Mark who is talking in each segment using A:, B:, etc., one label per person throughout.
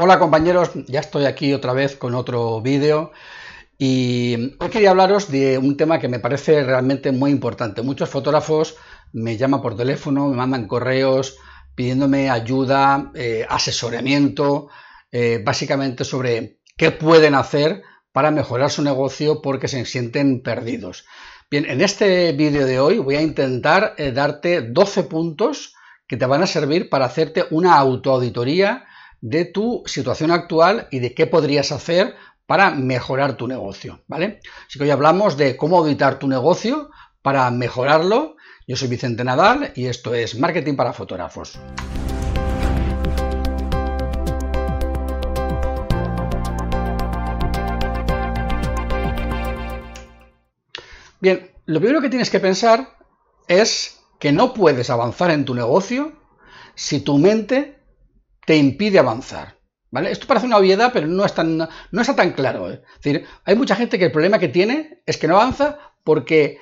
A: Hola compañeros, ya estoy aquí otra vez con otro vídeo y hoy quería hablaros de un tema que me parece realmente muy importante. Muchos fotógrafos me llaman por teléfono, me mandan correos pidiéndome ayuda, eh, asesoramiento, eh, básicamente sobre qué pueden hacer para mejorar su negocio porque se sienten perdidos. Bien, en este vídeo de hoy voy a intentar eh, darte 12 puntos que te van a servir para hacerte una autoauditoría de tu situación actual y de qué podrías hacer para mejorar tu negocio, ¿vale? Así que hoy hablamos de cómo auditar tu negocio para mejorarlo. Yo soy Vicente Nadal y esto es Marketing para Fotógrafos. Bien, lo primero que tienes que pensar es que no puedes avanzar en tu negocio si tu mente te impide avanzar. ¿Vale? Esto parece una obviedad, pero no, es tan, no está tan claro. ¿eh? Hay mucha gente que el problema que tiene es que no avanza porque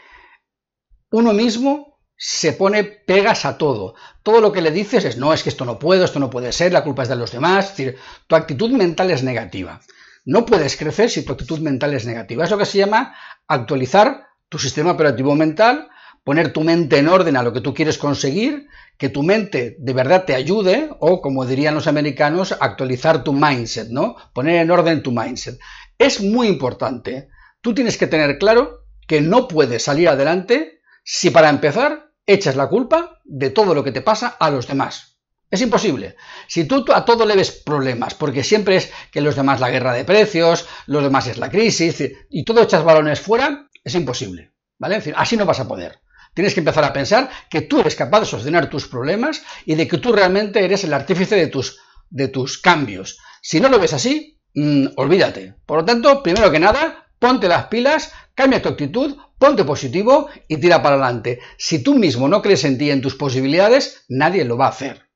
A: uno mismo se pone pegas a todo. Todo lo que le dices es, no, es que esto no puedo, esto no puede ser, la culpa es de los demás. Es decir, tu actitud mental es negativa. No puedes crecer si tu actitud mental es negativa. Es lo que se llama actualizar tu sistema operativo mental poner tu mente en orden a lo que tú quieres conseguir, que tu mente de verdad te ayude, o como dirían los americanos, actualizar tu mindset, ¿no? Poner en orden tu mindset. Es muy importante. Tú tienes que tener claro que no puedes salir adelante si para empezar echas la culpa de todo lo que te pasa a los demás. Es imposible. Si tú a todo le ves problemas, porque siempre es que los demás la guerra de precios, los demás es la crisis, y todo echas balones fuera, es imposible. ¿Vale? Así no vas a poder. Tienes que empezar a pensar que tú eres capaz de solucionar tus problemas y de que tú realmente eres el artífice de tus, de tus cambios. Si no lo ves así, mm, olvídate. Por lo tanto, primero que nada, ponte las pilas, cambia tu actitud, ponte positivo y tira para adelante. Si tú mismo no crees en ti en tus posibilidades, nadie lo va a hacer.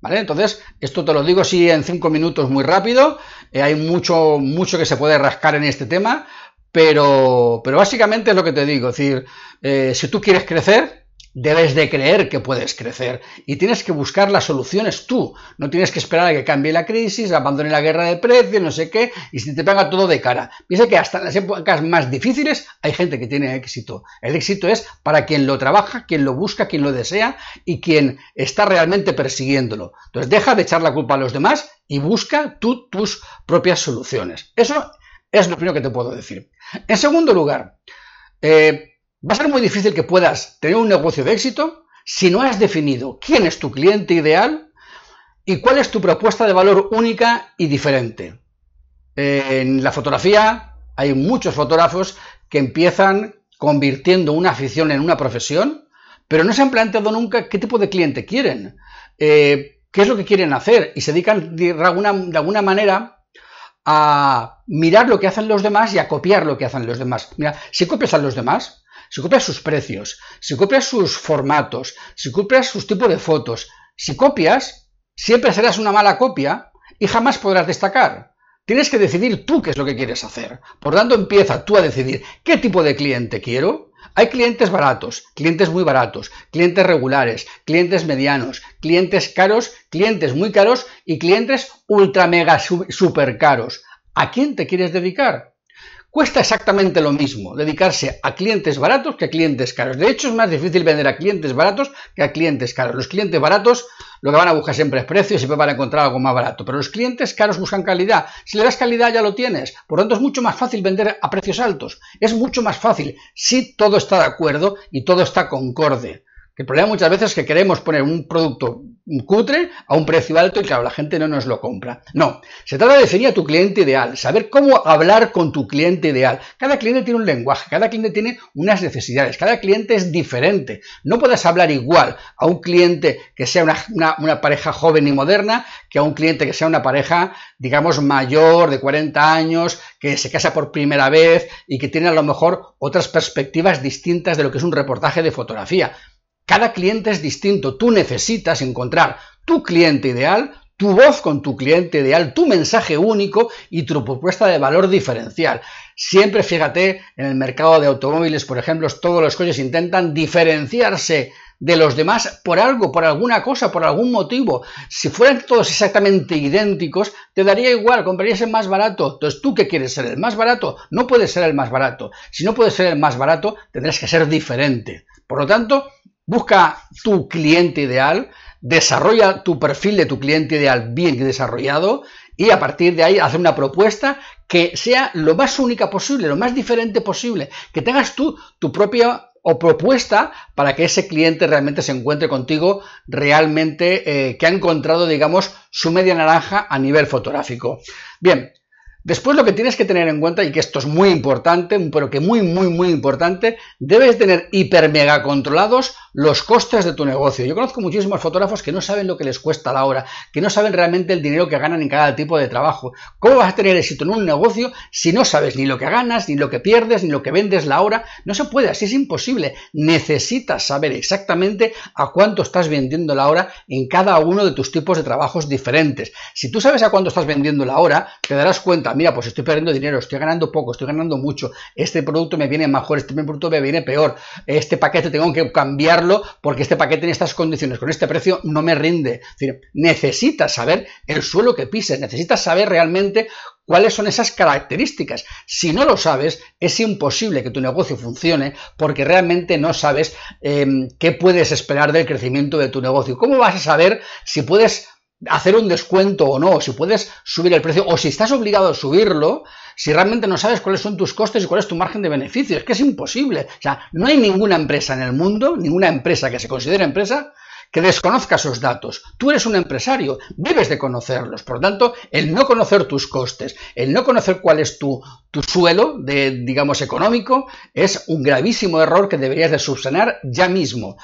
A: ¿Vale? Entonces, esto te lo digo así en cinco minutos muy rápido. Eh, hay mucho, mucho que se puede rascar en este tema, pero, pero básicamente es lo que te digo, es decir, eh, si tú quieres crecer, debes de creer que puedes crecer y tienes que buscar las soluciones tú. No tienes que esperar a que cambie la crisis, abandone la guerra de precios, no sé qué, y si te pega todo de cara. Piensa que hasta en las épocas más difíciles hay gente que tiene éxito. El éxito es para quien lo trabaja, quien lo busca, quien lo desea y quien está realmente persiguiéndolo. Entonces deja de echar la culpa a los demás y busca tú tus propias soluciones. Eso es lo primero que te puedo decir. En segundo lugar, eh, va a ser muy difícil que puedas tener un negocio de éxito si no has definido quién es tu cliente ideal y cuál es tu propuesta de valor única y diferente. en la fotografía hay muchos fotógrafos que empiezan convirtiendo una afición en una profesión, pero no se han planteado nunca qué tipo de cliente quieren, eh, qué es lo que quieren hacer y se dedican de alguna manera a mirar lo que hacen los demás y a copiar lo que hacen los demás. Mira, si copias a los demás, si copias sus precios, si copias sus formatos, si copias sus tipos de fotos, si copias, siempre serás una mala copia y jamás podrás destacar. Tienes que decidir tú qué es lo que quieres hacer. Por tanto, empieza tú a decidir qué tipo de cliente quiero. Hay clientes baratos, clientes muy baratos, clientes regulares, clientes medianos, clientes caros, clientes muy caros y clientes ultra mega super caros. ¿A quién te quieres dedicar? Cuesta exactamente lo mismo dedicarse a clientes baratos que a clientes caros. De hecho, es más difícil vender a clientes baratos que a clientes caros. Los clientes baratos lo que van a buscar siempre es precio y siempre van a encontrar algo más barato. Pero los clientes caros buscan calidad. Si le das calidad ya lo tienes. Por lo tanto, es mucho más fácil vender a precios altos. Es mucho más fácil si todo está de acuerdo y todo está concorde el problema muchas veces es que queremos poner un producto cutre a un precio alto y claro, la gente no nos lo compra. No, se trata de definir a tu cliente ideal, saber cómo hablar con tu cliente ideal. Cada cliente tiene un lenguaje, cada cliente tiene unas necesidades, cada cliente es diferente. No puedes hablar igual a un cliente que sea una, una pareja joven y moderna que a un cliente que sea una pareja, digamos, mayor, de 40 años, que se casa por primera vez y que tiene a lo mejor otras perspectivas distintas de lo que es un reportaje de fotografía. Cada cliente es distinto. Tú necesitas encontrar tu cliente ideal, tu voz con tu cliente ideal, tu mensaje único y tu propuesta de valor diferencial. Siempre fíjate, en el mercado de automóviles, por ejemplo, todos los coches intentan diferenciarse de los demás por algo, por alguna cosa, por algún motivo. Si fueran todos exactamente idénticos, te daría igual, comprarías el más barato. Entonces, ¿tú qué quieres ser? ¿El más barato? No puedes ser el más barato. Si no puedes ser el más barato, tendrás que ser diferente. Por lo tanto, busca tu cliente ideal, desarrolla tu perfil de tu cliente ideal bien desarrollado y a partir de ahí hacer una propuesta que sea lo más única posible, lo más diferente posible, que tengas tú tu propia o propuesta para que ese cliente realmente se encuentre contigo realmente eh, que ha encontrado, digamos, su media naranja a nivel fotográfico. Bien, Después lo que tienes que tener en cuenta, y que esto es muy importante, pero que muy, muy, muy importante, debes tener hiper mega controlados los costes de tu negocio. Yo conozco muchísimos fotógrafos que no saben lo que les cuesta la hora, que no saben realmente el dinero que ganan en cada tipo de trabajo. ¿Cómo vas a tener éxito en un negocio si no sabes ni lo que ganas, ni lo que pierdes, ni lo que vendes la hora? No se puede, así es imposible. Necesitas saber exactamente a cuánto estás vendiendo la hora en cada uno de tus tipos de trabajos diferentes. Si tú sabes a cuánto estás vendiendo la hora, te darás cuenta mira, pues estoy perdiendo dinero, estoy ganando poco, estoy ganando mucho, este producto me viene mejor, este producto me viene peor, este paquete tengo que cambiarlo porque este paquete en estas condiciones, con este precio, no me rinde. Es decir, necesitas saber el suelo que pises, necesitas saber realmente cuáles son esas características. Si no lo sabes, es imposible que tu negocio funcione porque realmente no sabes em, qué puedes esperar del crecimiento de tu negocio. ¿Cómo vas a saber si puedes hacer un descuento o no, si puedes subir el precio o si estás obligado a subirlo, si realmente no sabes cuáles son tus costes y cuál es tu margen de beneficio. Es que es imposible. O sea, no hay ninguna empresa en el mundo, ninguna empresa que se considere empresa, que desconozca esos datos. Tú eres un empresario, debes de conocerlos. Por lo tanto, el no conocer tus costes, el no conocer cuál es tu, tu suelo, de, digamos, económico, es un gravísimo error que deberías de subsanar ya mismo.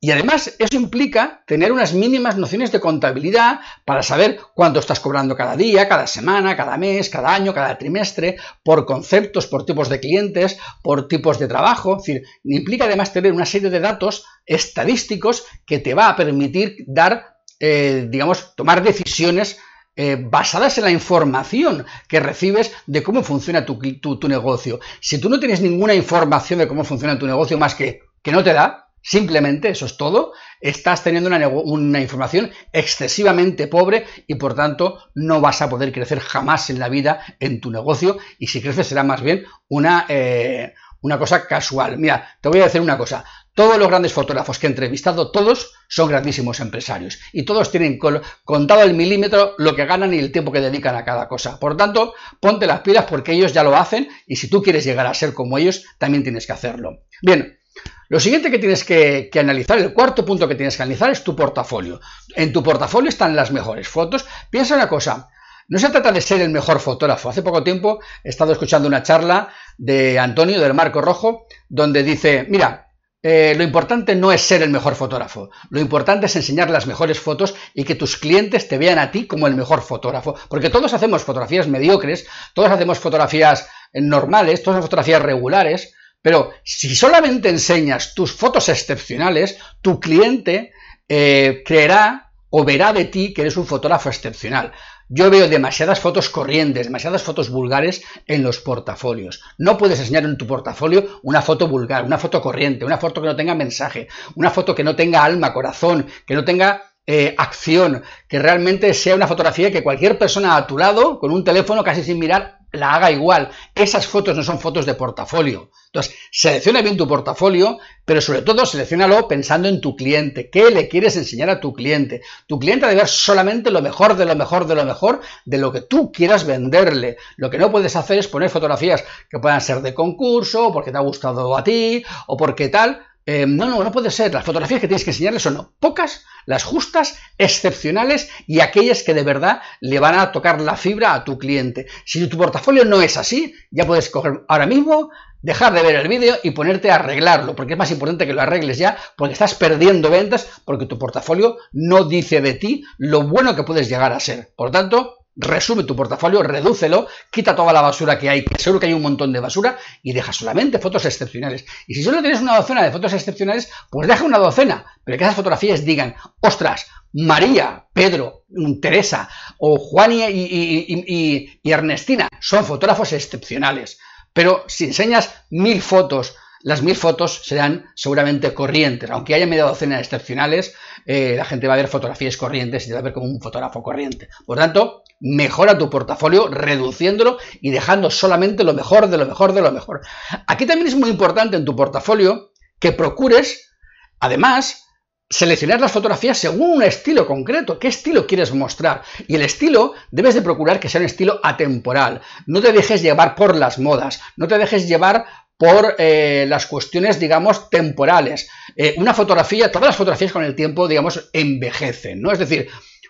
A: Y además eso implica tener unas mínimas nociones de contabilidad para saber cuánto estás cobrando cada día, cada semana, cada mes, cada año, cada trimestre, por conceptos, por tipos de clientes, por tipos de trabajo. Es decir, implica además tener una serie de datos estadísticos que te va a permitir dar, eh, digamos, tomar decisiones eh, basadas en la información que recibes de cómo funciona tu, tu, negocio. Si tú no tienes ninguna información de cómo funciona tu negocio más que que no te da, Simplemente, eso es todo, estás teniendo una, información excesivamente pobre y por tanto no vas a poder crecer jamás en la vida en tu negocio y si creces será más bien una, eh, una cosa casual. Mira, te voy a decir una cosa, todos los grandes fotógrafos que he entrevistado, todos son grandísimos empresarios y todos tienen contado el milímetro lo que ganan y el tiempo que dedican a cada cosa. Por tanto, ponte las pilas porque ellos ya lo hacen y si tú quieres llegar a ser como ellos, también tienes que hacerlo. Bien, lo siguiente que tienes que, analizar, el cuarto punto que tienes que analizar es tu portafolio. En tu portafolio están las mejores fotos. Piensa una cosa, no se trata de ser el mejor fotógrafo. Hace poco tiempo he estado escuchando una charla de Antonio del Marco Rojo donde dice, mira, eh, lo importante no es ser el mejor fotógrafo, lo importante es enseñar las mejores fotos y que tus clientes te vean a ti como el mejor fotógrafo, porque todos hacemos fotografías mediocres, todos hacemos fotografías normales, todas fotografías regulares, pero si solamente enseñas tus fotos excepcionales, tu cliente eh, creerá o verá de ti que eres un fotógrafo excepcional. Yo veo demasiadas fotos corrientes, demasiadas fotos vulgares en los portafolios. No puedes enseñar en tu portafolio una foto vulgar, una foto corriente, una foto que no tenga mensaje, una foto que no tenga alma, corazón, que no tenga eh, acción, que realmente sea una fotografía que cualquier persona a tu lado, con un teléfono casi sin mirar, la haga igual. Esas fotos no son fotos de portafolio. Entonces, selecciona bien tu portafolio, pero sobre todo seleccionalo pensando en tu cliente. ¿Qué le quieres enseñar a tu cliente? Tu cliente debe ver solamente lo mejor de lo mejor de lo mejor de lo que tú quieras venderle. Lo que no puedes hacer es poner fotografías que puedan ser de concurso, porque te ha gustado a ti, o porque tal, eh, no, no, no puede ser. Las fotografías que tienes que enseñarles son pocas, las justas, excepcionales y aquellas que de verdad le van a tocar la fibra a tu cliente. Si tu portafolio no es así, ya puedes coger ahora mismo, dejar de ver el vídeo y ponerte a arreglarlo, porque es más importante que lo arregles ya, porque estás perdiendo ventas, porque tu portafolio no dice de ti lo bueno que puedes llegar a ser. Por tanto, resume tu portafolio, redúcelo, quita toda la basura que hay, que seguro que hay un montón de basura, y deja solamente fotos excepcionales. Y si solo tienes una docena de fotos excepcionales, pues deja una docena, pero que esas fotografías digan, ostras, María, Pedro, Teresa o Juan y, Ernestina son fotógrafos excepcionales. Pero si enseñas mil fotos las mil fotos serán seguramente corrientes. Aunque haya media docena de excepcionales, eh, la gente va a ver fotografías corrientes y te va a ver como un fotógrafo corriente. Por tanto, mejora tu portafolio reduciéndolo y dejando solamente lo mejor de lo mejor de lo mejor. Aquí también es muy importante en tu portafolio que procures, además, seleccionar las fotografías según un estilo concreto. ¿Qué estilo quieres mostrar? Y el estilo debes de procurar que sea un estilo atemporal. No te dejes llevar por las modas, no te dejes llevar por eh, las cuestiones, digamos, temporales. Eh, una fotografía, todas las fotografías con el tiempo, digamos, envejecen, ¿no? Es decir,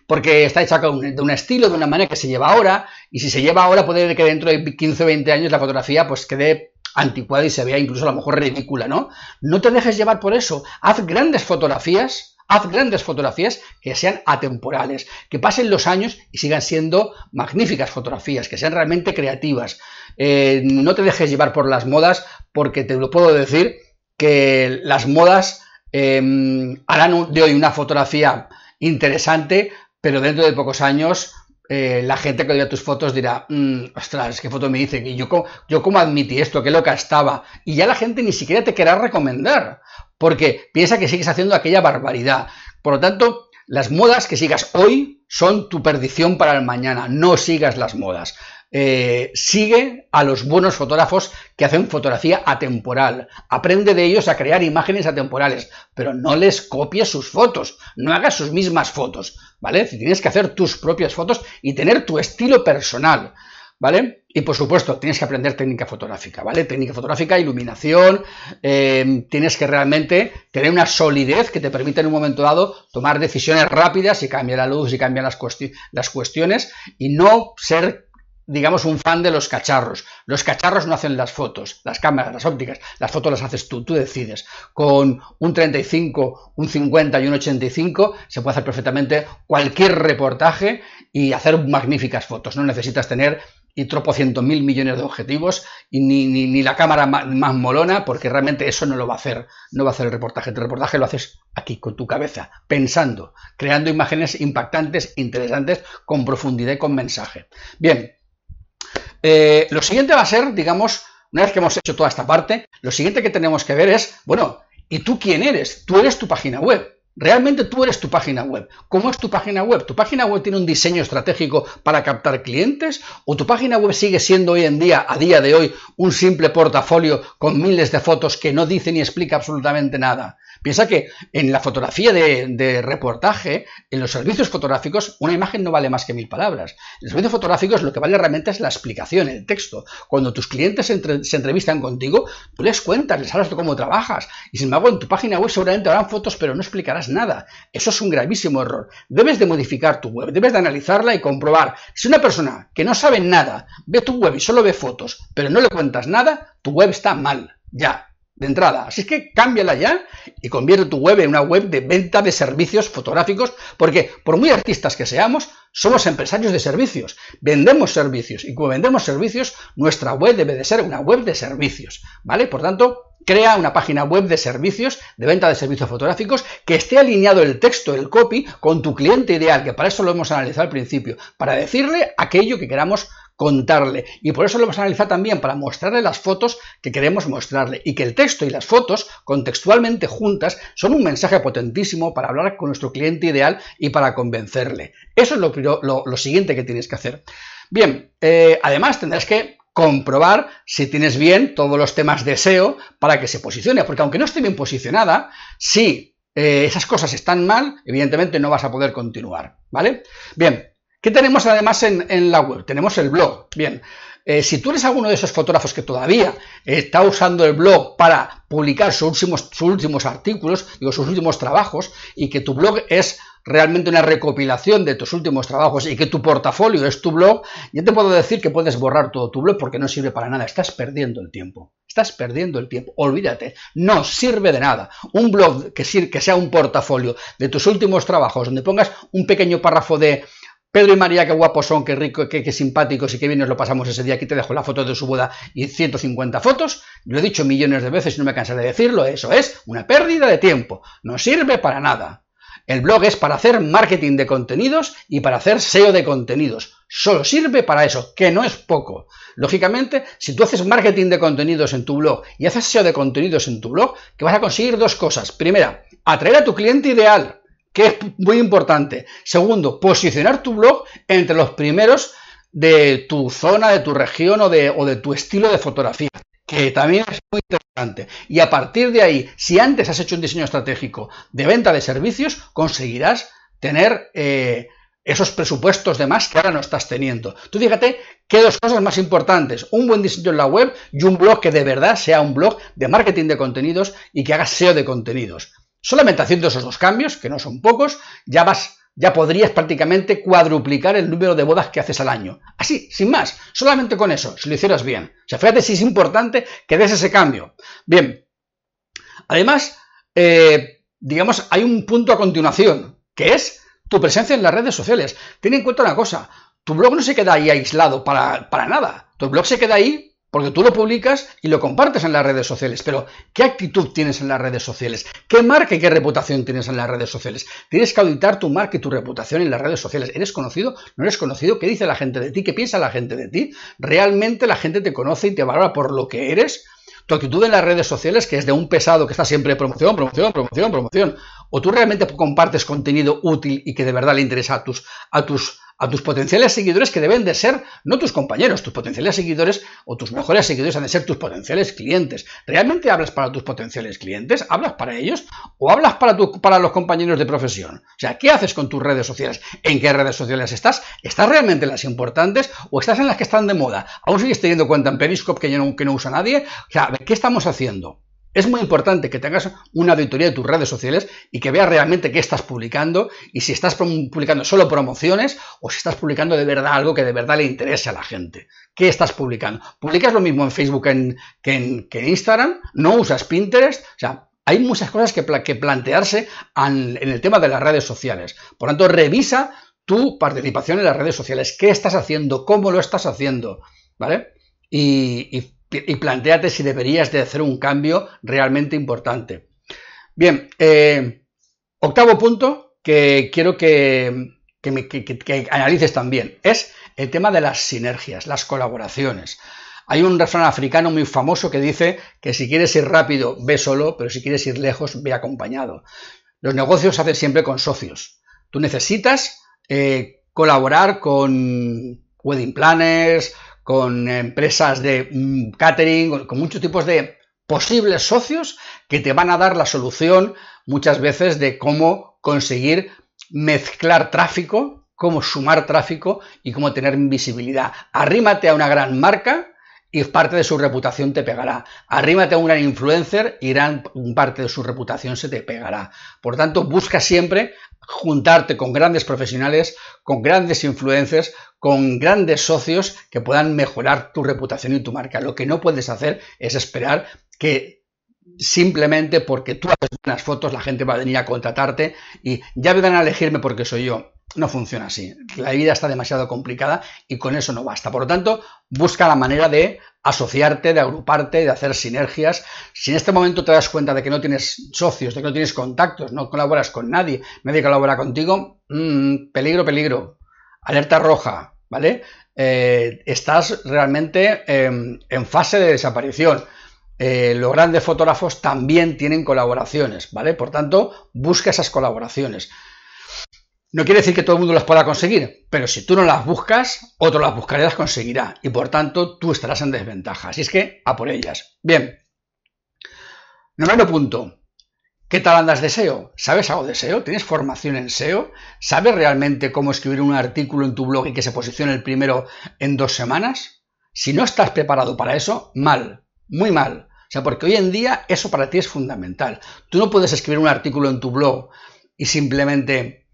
A: porque está hecha de un estilo, de una manera que se lleva ahora, y si se lleva ahora puede que dentro de 15 o 20 años la fotografía pues quede anticuada y se vea incluso a lo mejor ridícula, ¿no? No te dejes llevar por eso, haz grandes fotografías, haz grandes fotografías que sean atemporales, que pasen los años y sigan siendo magníficas fotografías, que sean realmente creativas. Eh, no te dejes llevar por las modas, porque te lo puedo decir que las modas em, harán de hoy una fotografía interesante, pero dentro de pocos años eh, la gente que vea tus fotos dirá, mmm, ostras, qué foto me dice, y yo, yo cómo admití esto, qué loca estaba, y ya la gente ni siquiera te querrá recomendar, porque piensa que sigues haciendo aquella barbaridad. Por lo tanto, las modas que sigas hoy son tu perdición para el mañana, no sigas las modas. Eh, sigue a los buenos fotógrafos que hacen fotografía atemporal. Aprende de ellos a crear imágenes atemporales, pero no les copies sus fotos, no hagas sus mismas fotos, ¿vale? Tienes que hacer tus propias fotos y tener tu estilo personal. ¿Vale? Y por supuesto, tienes que aprender técnica fotográfica, ¿vale? Técnica fotográfica, iluminación, eh, tienes que realmente tener una solidez que te permita en un momento dado tomar decisiones rápidas y cambiar la luz y cambiar las, las cuestiones y no ser digamos, un fan de los cacharros. Los cacharros no hacen las fotos, las cámaras, las ópticas, las fotos las haces tú, tú decides. Con un 35, un 50 y un 85 se puede hacer perfectamente cualquier reportaje y hacer magníficas fotos. No necesitas tener y tropocientos mil millones de objetivos y ni, ni, la cámara más, más, molona porque realmente eso no lo va a hacer, no va a hacer el reportaje. El reportaje lo haces aquí con tu cabeza, pensando, creando imágenes impactantes, interesantes, con profundidad y con mensaje. Bien, eh, lo siguiente va a ser, digamos, una vez que hemos hecho toda esta parte, lo siguiente que tenemos que ver es, bueno, ¿y tú quién eres? Tú eres tu página web. Realmente tú eres tu página web. ¿Cómo es tu página web? ¿Tu página web tiene un diseño estratégico para captar clientes? ¿O tu página web sigue siendo hoy en día, a día de hoy, un simple portafolio con miles de fotos que no dice ni explica absolutamente nada? Piensa que en la fotografía de, reportaje, en los servicios fotográficos, una imagen no vale más que mil palabras. En los servicios fotográficos lo que vale realmente es la explicación, el texto. Cuando tus clientes se, entrevistan contigo, tú les cuentas, les hablas de cómo trabajas. Y sin embargo, en tu página web seguramente habrán fotos, pero no explicarás nada. Eso es un gravísimo error. Debes de modificar tu web, debes de analizarla y comprobar. Si una persona que no sabe nada ve tu web y solo ve fotos, pero no le cuentas nada, tu web está mal. Ya, de entrada. Así que cámbiala ya y convierte tu web en una web de venta de servicios fotográficos, porque por muy artistas que seamos, somos empresarios de servicios, vendemos servicios y como vendemos servicios, nuestra web debe de ser una web de servicios, ¿vale? Por tanto, crea una página web de servicios, de venta de servicios fotográficos, que esté alineado el texto, el copy, con tu cliente ideal, que para eso lo hemos analizado al principio, para decirle aquello que queramos contarle. Y por eso lo vamos a analizar también para mostrarle las fotos que queremos mostrarle. Y que el texto y las fotos, contextualmente juntas, son un mensaje potentísimo para hablar con nuestro cliente ideal y para convencerle. Eso es lo, siguiente que tienes que hacer. Bien, eh, además tendrás que comprobar si tienes bien todos los temas de SEO para que se posicione. Porque aunque no esté bien posicionada, si eh, esas cosas están mal, evidentemente no vas a poder continuar. ¿Vale? Bien, ¿Qué tenemos además en, la web? Tenemos el blog. Bien, eh, si tú eres alguno de esos fotógrafos que todavía está usando el blog para publicar sus últimos, sus últimos artículos, digo, sus últimos trabajos, y que tu blog es realmente una recopilación de tus últimos trabajos y que tu portafolio es tu blog, yo te puedo decir que puedes borrar todo tu blog porque no sirve para nada, estás perdiendo el tiempo. Estás perdiendo el tiempo, olvídate, no sirve de nada. Un blog que, sea un portafolio de tus últimos trabajos, donde pongas un pequeño párrafo de Pedro y María, qué guapos son, qué rico, qué, simpáticos y qué bien nos lo pasamos ese día. Aquí te dejo la foto de su boda y 150 fotos. Lo he dicho millones de veces y no me cansaré de decirlo. Eso es una pérdida de tiempo. No sirve para nada. El blog es para hacer marketing de contenidos y para hacer SEO de contenidos. Solo sirve para eso, que no es poco. Lógicamente, si tú haces marketing de contenidos en tu blog y haces SEO de contenidos en tu blog, que vas a conseguir dos cosas. Primera, atraer a tu cliente ideal, que es muy importante. Segundo, posicionar tu blog entre los primeros de tu zona, de tu región o de, o de tu estilo de fotografía que también es muy interesante. Y a partir de ahí, si antes has hecho un diseño estratégico de venta de servicios, conseguirás tener eh, esos presupuestos de más que ahora no estás teniendo. Tú fíjate qué dos cosas más importantes, un buen diseño en la web y un blog que de verdad sea un blog de marketing de contenidos y que haga SEO de contenidos. Solamente haciendo esos dos cambios, que no son pocos, ya vas ya podrías prácticamente cuadruplicar el número de bodas que haces al año. Así, sin más, solamente con eso, si lo hicieras bien. O sea, fíjate si es importante que des ese cambio. Bien, además, eh, digamos, hay un punto a continuación, que es tu presencia en las redes sociales. Ten en cuenta una cosa, tu blog no se queda ahí aislado para, para nada. Tu blog se queda ahí porque tú lo publicas y lo compartes en las redes sociales. Pero, ¿qué actitud tienes en las redes sociales? ¿Qué marca y qué reputación tienes en las redes sociales? Tienes que auditar tu marca y tu reputación en las redes sociales. ¿Eres conocido? ¿No eres conocido? ¿Qué dice la gente de ti? ¿Qué piensa la gente de ti? ¿Realmente la gente te conoce y te valora por lo que eres? Tu actitud en las redes sociales, que es de un pesado que está siempre promoción, promoción, promoción, promoción, o tú realmente compartes contenido útil y que de verdad le interesa a tus, a tus a tus potenciales seguidores que deben de ser no tus compañeros, tus potenciales seguidores o tus mejores seguidores han de ser tus potenciales clientes. ¿Realmente hablas para tus potenciales clientes? ¿Hablas para ellos? ¿O hablas para, para los compañeros de profesión? O sea, ¿qué haces con tus redes sociales? ¿En qué redes sociales estás? ¿Estás realmente en las importantes o estás en las que están de moda? ¿Aún sigues teniendo cuenta en Periscope que, no, que no usa nadie? O sea, ¿qué estamos haciendo? Es muy importante que tengas una auditoría de tus redes sociales y que veas realmente qué estás publicando y si estás publicando solo promociones o si estás publicando de verdad algo que de verdad le interese a la gente. ¿Qué estás publicando? ¿Publicas lo mismo en Facebook que en, Instagram? ¿No usas Pinterest? O sea, hay muchas cosas que, plantearse en, el tema de las redes sociales. Por tanto, revisa tu participación en las redes sociales. ¿Qué estás haciendo? ¿Cómo lo estás haciendo? ¿Vale? y planteate si deberías de hacer un cambio realmente importante. Bien, eh, octavo punto que quiero que, analices también es el tema de las sinergias, las colaboraciones. Hay un refrán africano muy famoso que dice que si quieres ir rápido, ve solo, pero si quieres ir lejos, ve acompañado. Los negocios se hacen siempre con socios. Tú necesitas eh, colaborar con wedding planners, con empresas de mm, catering, con muchos tipos de posibles socios que te van a dar la solución muchas veces de cómo conseguir mezclar tráfico, cómo sumar tráfico y cómo tener visibilidad. Arrímate a una gran marca y parte de su reputación te pegará. Arrímate a un gran influencer y gran parte de su reputación se te pegará. Por tanto, busca siempre juntarte con grandes profesionales, con grandes influencers, con grandes socios que puedan mejorar tu reputación y tu marca. Lo que no puedes hacer es esperar que simplemente porque tú haces buenas fotos la gente va a venir a contratarte y ya van a elegirme porque soy yo. No funciona así. La vida está demasiado complicada y con eso no basta. Por lo tanto, busca la manera de asociarte, de agruparte, de hacer sinergias. Si en este momento te das cuenta de que no tienes socios, de que no tienes contactos, no colaboras con nadie, nadie colabora contigo, mmm, peligro, peligro. Alerta roja, ¿vale? Eh, estás realmente em, en fase de desaparición. Eh, los grandes fotógrafos también tienen colaboraciones, ¿vale? Por tanto, busca esas colaboraciones. No quiere decir que todo el mundo las pueda conseguir, pero si tú no las buscas, otro las buscará y las conseguirá. Y por tanto, tú estarás en desventaja. Así es que, a por ellas. Bien. Noveno punto. ¿Qué tal andas de SEO? ¿Sabes algo de SEO? ¿Tienes formación en SEO? ¿Sabes realmente cómo escribir un artículo en tu blog y que se posicione el primero en dos semanas? Si no estás preparado para eso, mal, muy mal. O sea, porque hoy en día eso para ti es fundamental. Tú no puedes escribir un artículo en tu blog y simplemente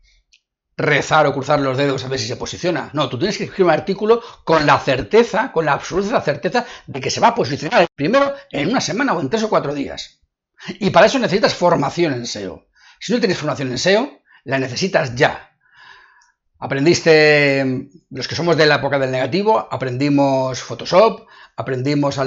A: rezar o cruzar los dedos a ver si se posiciona. No, tú tienes que escribir un artículo con la certeza, con la absoluta certeza de que se va a posicionar primero en una semana o en tres o cuatro días. Y para eso necesitas formación en SEO. Si no tienes formación en SEO, la necesitas ya. Aprendiste, los que somos de la época del negativo, aprendimos Photoshop, aprendimos a,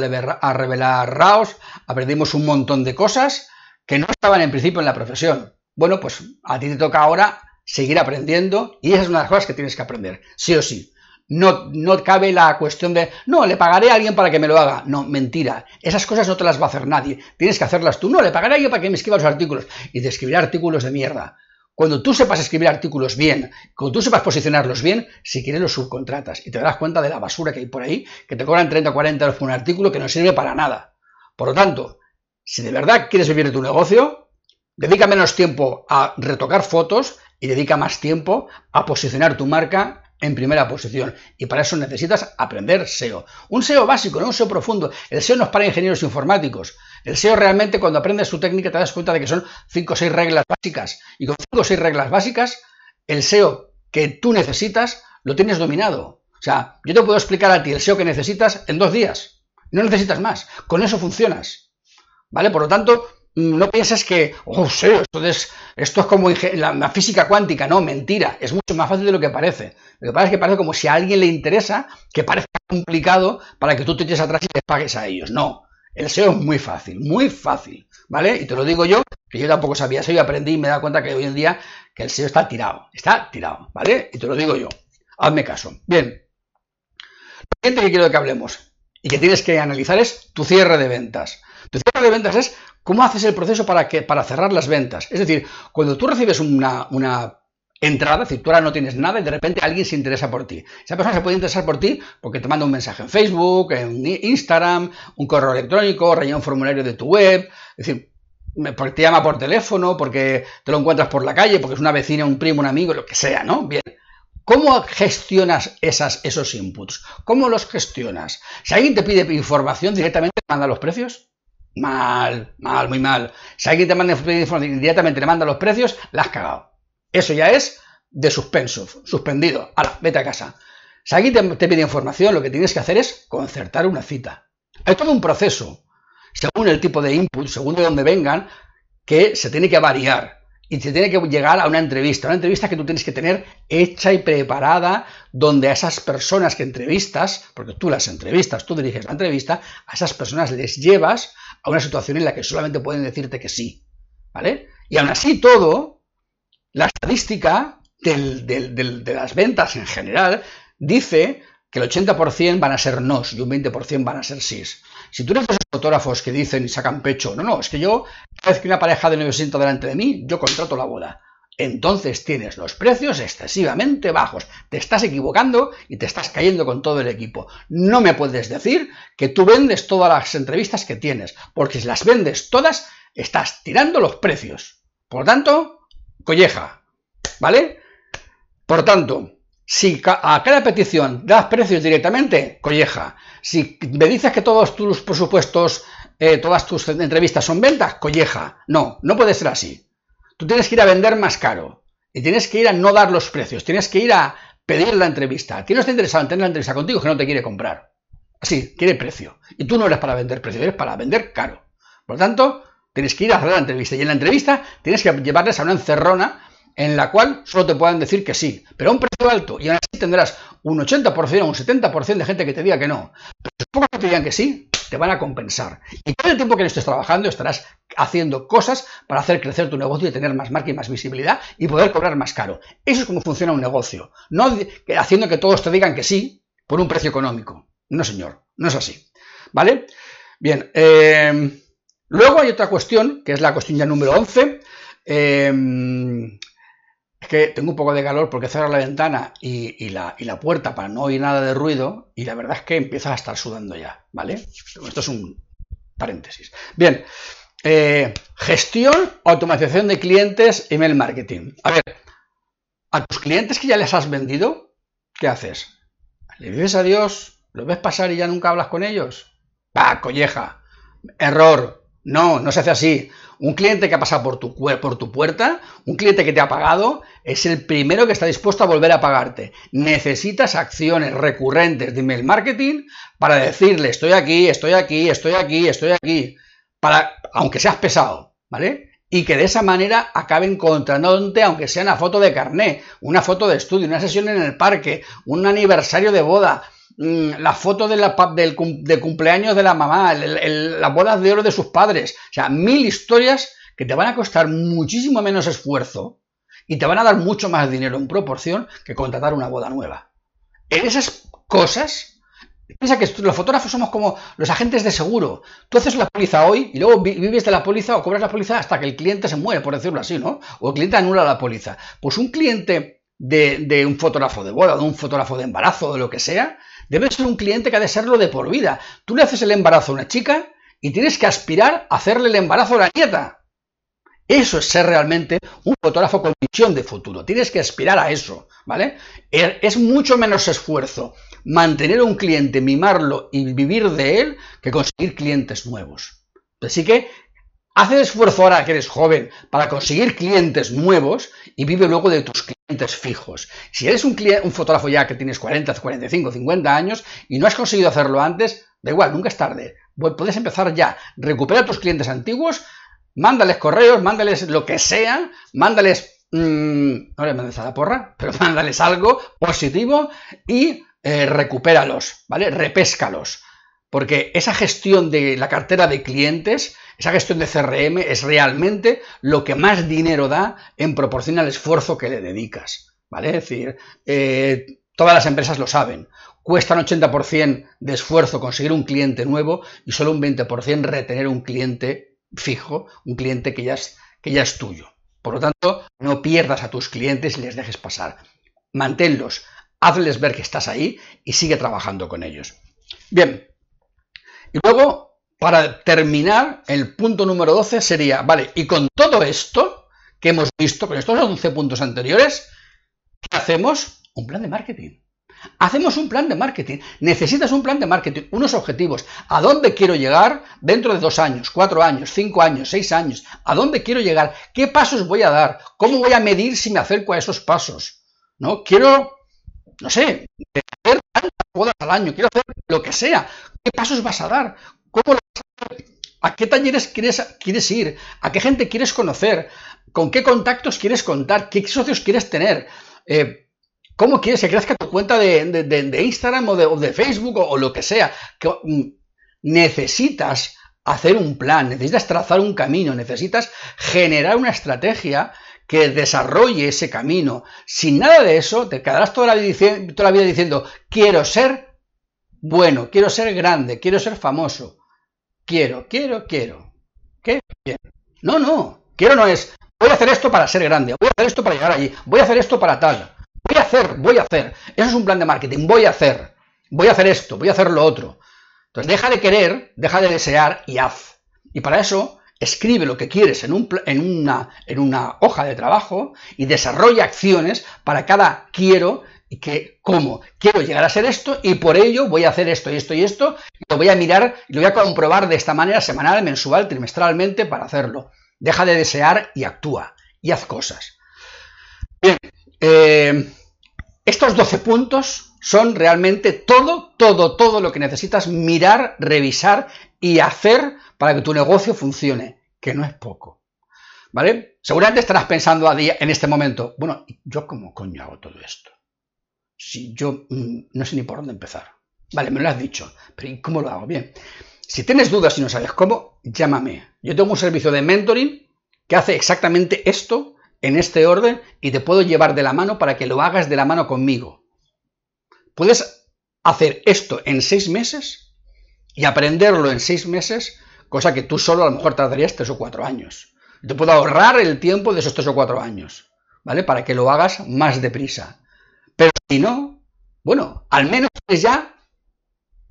A: revelar RAWs, aprendimos un montón de cosas que no estaban en principio en la profesión. Bueno, pues a ti te toca ahora seguir aprendiendo y esa es una de las cosas que tienes que aprender, sí o sí. No, no cabe la cuestión de, no, le pagaré a alguien para que me lo haga. No, mentira. Esas cosas no te las va a hacer nadie. Tienes que hacerlas tú. No, le pagaré a alguien para que me escriba los artículos. Y de escribir artículos de mierda. Cuando tú sepas escribir artículos bien, cuando tú sepas posicionarlos bien, si quieres los subcontratas. Y te darás cuenta de la basura que hay por ahí, que te cobran 30 o 40 euros por un artículo que no sirve para nada. Por lo tanto, si de verdad quieres vivir de tu negocio, dedica menos tiempo a retocar fotos y dedica más tiempo a posicionar tu marca en primera posición. Y para eso necesitas aprender SEO. Un SEO básico, no un SEO profundo. El SEO no es para ingenieros informáticos. El SEO realmente cuando aprendes su técnica te das cuenta de que son 5 o 6 reglas básicas. Y con 5 o 6 reglas básicas, el SEO que tú necesitas lo tienes dominado. O sea, yo te puedo explicar a ti el SEO que necesitas en dos días. No necesitas más. Con eso funcionas. ¿Vale? Por lo tanto, no pienses que, oh, sí, esto es, esto es como la, física cuántica, no, mentira, es mucho más fácil de lo que parece. Lo que pasa es que parece como si a alguien le interesa que parezca complicado para que tú te eches atrás y te pagues a ellos. No, el SEO es muy fácil, muy fácil, ¿vale? Y te lo digo yo, que yo tampoco sabía SEO y aprendí y me he dado cuenta que hoy en día que el SEO está tirado, está tirado, ¿vale? Y te lo digo yo, hazme caso. Bien, lo siguiente que quiero que hablemos y que tienes que analizar es tu cierre de ventas. Tu cierre de ventas es cómo haces el proceso para, que, para cerrar las ventas. Es decir, cuando tú recibes una, entrada, es decir, tú ahora no tienes nada y de repente alguien se interesa por ti. Esa persona se puede interesar por ti porque te manda un mensaje en Facebook, en Instagram, un correo electrónico, rellena un formulario de tu web, es decir, porque te llama por teléfono, porque te lo encuentras por la calle, porque es una vecina, un primo, un amigo, lo que sea, ¿no? Bien. ¿Cómo gestionas esas, esos inputs? ¿Cómo los gestionas? Si alguien te pide información, directamente manda los precios. Mal, mal, muy mal. Si alguien te manda información directamente le manda los precios, la has cagado. Eso ya es de suspenso, suspendido. Ahora, vete a casa. Si alguien te, pide información, lo que tienes que hacer es concertar una cita. Hay todo un proceso, según el tipo de input, según de dónde vengan, que se tiene que variar y se tiene que llegar a una entrevista, una entrevista que tú tienes que tener hecha y preparada, donde a esas personas que entrevistas, porque tú las entrevistas, tú diriges la entrevista, a esas personas les llevas a una situación en la que solamente pueden decirte que sí, ¿vale? Y aún así todo, la estadística de las ventas en general dice que el 80% van a ser nos y un 20% van a ser sís. Si tú eres de esos fotógrafos que dicen y sacan pecho, no, no, es que yo, cada vez que una pareja de novio sienta delante de mí, yo contrato la boda. Entonces tienes los precios excesivamente bajos. Te estás equivocando y te estás cayendo con todo el equipo. No me puedes decir que tú vendes todas las entrevistas que tienes, porque si las vendes todas, estás tirando los precios. Por lo tanto, colleja. ¿Vale? Por tanto, si a cada petición das precios directamente, colleja. Si me dices que todos tus presupuestos, eh, todas tus entrevistas son ventas, colleja. No, no puede ser así. Tú tienes que ir a vender más caro. Y tienes que ir a no dar los precios. Tienes que ir a pedir la entrevista. ¿Quién no está interesado en tener la entrevista contigo que no te quiere comprar? Así, quiere precio. Y tú no eres para vender precio, eres para vender caro. Por lo tanto, tienes que ir a hacer la entrevista. Y en la entrevista tienes que llevarles a una encerrona en la cual solo te puedan decir que sí, pero a un precio alto, y aún así tendrás un 80% o un 70% de gente que te diga que no. Pero los pocos te digan que sí, te van a compensar. Y todo el tiempo que no estés trabajando estarás haciendo cosas para hacer crecer tu negocio y tener más marca y más visibilidad y poder cobrar más caro. Eso es como funciona un negocio. No haciendo que todos te digan que sí por un precio económico. No, señor, no es así. ¿Vale? Bien, eh, luego hay otra cuestión, que es la cuestión ya número 11. Eh, que tengo un poco de calor porque cierro la ventana y, la, puerta para no oír nada de ruido y la verdad es que empiezas a estar sudando ya, ¿vale? Esto es un paréntesis. Bien, eh, gestión, automatización de clientes, email marketing. A ver, a tus clientes que ya les has vendido, ¿qué haces? ¿Le dices adiós? ¿Los ves pasar y ya nunca hablas con ellos? ¡Ah, colleja! Error. No, no se hace así. Un cliente que ha pasado por tu, por tu puerta, un cliente que te ha pagado, es el primero que está dispuesto a volver a pagarte. Necesitas acciones recurrentes de email marketing para decirle estoy aquí, estoy aquí, estoy aquí, estoy aquí, para, aunque seas pesado, ¿vale? Y que de esa manera acaben encontrándote, aunque sea una foto de carné, una foto de estudio, una sesión en el parque, un aniversario de boda, la foto de la, del, de cumpleaños de la mamá, las bodas de oro de sus padres. O sea, mil historias que te van a costar muchísimo menos esfuerzo y te van a dar mucho más dinero en proporción que contratar una boda nueva. en esas cosas Piensa que los fotógrafos somos como los agentes de seguro. Tú haces la póliza hoy y luego vives de la póliza o cobras la póliza hasta que el cliente se muere, por decirlo así, ¿no? O el cliente anula la póliza. Pues un cliente de, un fotógrafo de boda, de un fotógrafo de embarazo, de lo que sea, debe ser un cliente que ha de serlo de por vida. Tú le haces el embarazo a una chica y tienes que aspirar a hacerle el embarazo a la nieta. Eso es ser realmente un fotógrafo con visión de futuro. Tienes que aspirar a eso, ¿vale? Er, es mucho menos esfuerzo mantener a un cliente, mimarlo y vivir de él que conseguir clientes nuevos. Así que haz esfuerzo ahora que eres joven para conseguir clientes nuevos y vive luego de tus clientes fijos. Si eres un, un fotógrafo ya que tienes 40, 45, 50 años y no has conseguido hacerlo antes, da igual, nunca es tarde. Puedes empezar ya. Recupera a tus clientes antiguos, mándales correos, mándales lo que sea, mándales, no le mandes a la porra, pero mándales algo positivo y eh, recupéralos, ¿vale? Repéscalos. Porque esa gestión de la cartera de clientes, esa gestión de CRM es realmente lo que más dinero da en proporción al esfuerzo que le dedicas, ¿vale? Es decir, eh, todas las empresas lo saben. Cuesta un 80% de esfuerzo conseguir un cliente nuevo y solo un 20% retener un cliente fijo, un cliente que ya, es, que ya es tuyo. Por lo tanto, no pierdas a tus clientes y les dejes pasar. Manténlos, hazles ver que estás ahí y sigue trabajando con ellos. Bien, y luego, para terminar, el punto número 12 sería, vale, y con todo esto que hemos visto, con estos 11 puntos anteriores, ¿qué hacemos? Un plan de marketing. Hacemos un plan de marketing. Necesitas un plan de marketing, unos objetivos. ¿A dónde quiero llegar dentro de dos años, cuatro años, cinco años, seis años? ¿A dónde quiero llegar? ¿Qué pasos voy a dar? ¿Cómo voy a medir si me acerco a esos pasos? ¿No? Quiero, no sé, hacer tantas bodas al año, quiero hacer lo que sea. ¿Qué pasos vas a dar? ¿Cómo lo vas a? ¿A qué talleres quieres, quieres ir? ¿A qué gente quieres conocer? ¿Con qué contactos quieres contar? ¿Qué socios quieres tener? Eh, ¿Cómo quieres que crezca tu cuenta de, Instagram o de, Facebook o, lo que sea? Mm, necesitas hacer un plan, necesitas trazar un camino, necesitas generar una estrategia que desarrolle ese camino. Sin nada de eso, te quedarás toda la, vida diciendo, quiero ser bueno, quiero ser grande, quiero ser famoso. Quiero, quiero, quiero. ¿Qué? Bien. No, no. Quiero no es, voy a hacer esto para ser grande, voy a hacer esto para llegar allí, voy a hacer esto para tal. Voy a hacer, voy a hacer. Eso es un plan de marketing. Voy a hacer. Voy a hacer esto, voy a hacer lo otro. Entonces deja de querer, deja de desear y haz. Y para eso escribe lo que quieres en, un, en, una, en una hoja de trabajo y desarrolla acciones para cada quiero que, ¿cómo? Quiero llegar a ser esto y por ello voy a hacer esto y esto y esto y lo voy a mirar y lo voy a comprobar de esta manera semanal, mensual, trimestralmente para hacerlo. Deja de desear y actúa y haz cosas. Bien, eh, estos 12 puntos son realmente todo, todo, todo lo que necesitas mirar, revisar y hacer para que tu negocio funcione, que no es poco. ¿Vale? Seguramente estarás pensando a día, en este momento, bueno, ¿yo cómo coño hago todo esto? Si yo mm, no sé ni por dónde empezar. Vale, me lo has dicho, pero ¿y cómo lo hago? Bien. Si tienes dudas y no sabes cómo, llámame. Yo tengo un servicio de mentoring que hace exactamente esto en este orden y te puedo llevar de la mano para que lo hagas de la mano conmigo. Puedes hacer esto en seis meses y aprenderlo en seis meses, cosa que tú solo a lo mejor tardarías tres o cuatro años. Te puedo ahorrar el tiempo de esos tres o cuatro años, ¿vale? Para que lo hagas más deprisa. Pero si no, bueno, al menos es ya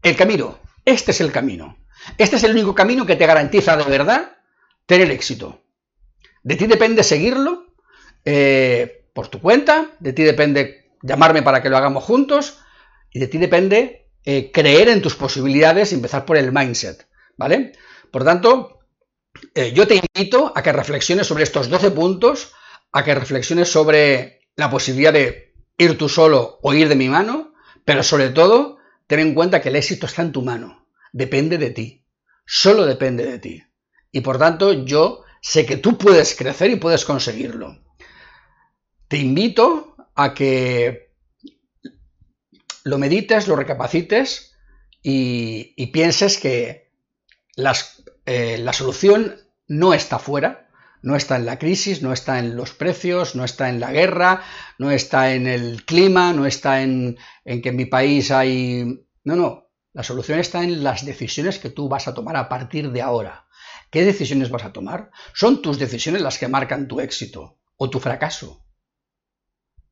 A: el camino. Este es el camino. Este es el único camino que te garantiza de verdad tener éxito. De ti depende seguirlo eh, por tu cuenta, de ti depende llamarme para que lo hagamos juntos y de ti depende eh, creer en tus posibilidades y empezar por el mindset, ¿vale? Por tanto, eh, yo te invito a que reflexiones sobre estos 12 puntos, a que reflexiones sobre la posibilidad de ir tú solo o ir de mi mano, pero sobre todo, ten en cuenta que el éxito está en tu mano, depende de ti, solo depende de ti. Y por tanto, yo sé que tú puedes crecer y puedes conseguirlo. Te invito a que lo medites, lo recapacites y, pienses que eh, la solución no está fuera, no está en la crisis, no está en los precios, no está en la guerra, no está en el clima, no está en, que en mi país hay... No, no, la solución está en las decisiones que tú vas a tomar a partir de ahora. ¿Qué decisiones vas a tomar? Son tus decisiones las que marcan tu éxito o tu fracaso.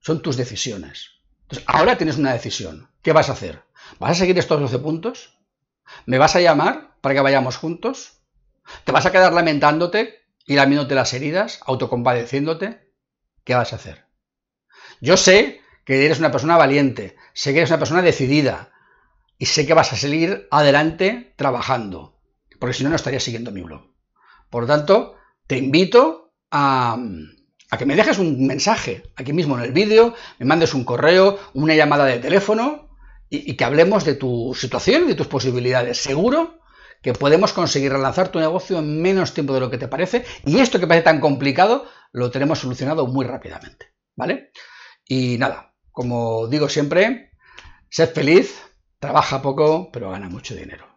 A: Son tus decisiones. Entonces, ahora tienes una decisión. ¿Qué vas a hacer? ¿Vas a seguir estos 12 puntos? ¿Me vas a llamar para que vayamos juntos? ¿Te vas a quedar lamentándote y lamiéndote las heridas, autocompadeciéndote, ¿qué vas a hacer? Yo sé que eres una persona valiente, sé que eres una persona decidida y sé que vas a seguir adelante trabajando, porque si no, no estarías siguiendo mi blog. Por lo tanto, te invito a, que me dejes un mensaje aquí mismo en el vídeo, me mandes un correo, una llamada de teléfono y, y que hablemos de tu situación y de tus posibilidades. Seguro que podemos conseguir relanzar tu negocio en menos tiempo de lo que te parece y esto que parece tan complicado lo tenemos solucionado muy rápidamente, ¿vale? Y nada, como digo siempre, sed feliz, trabaja poco, pero gana mucho dinero.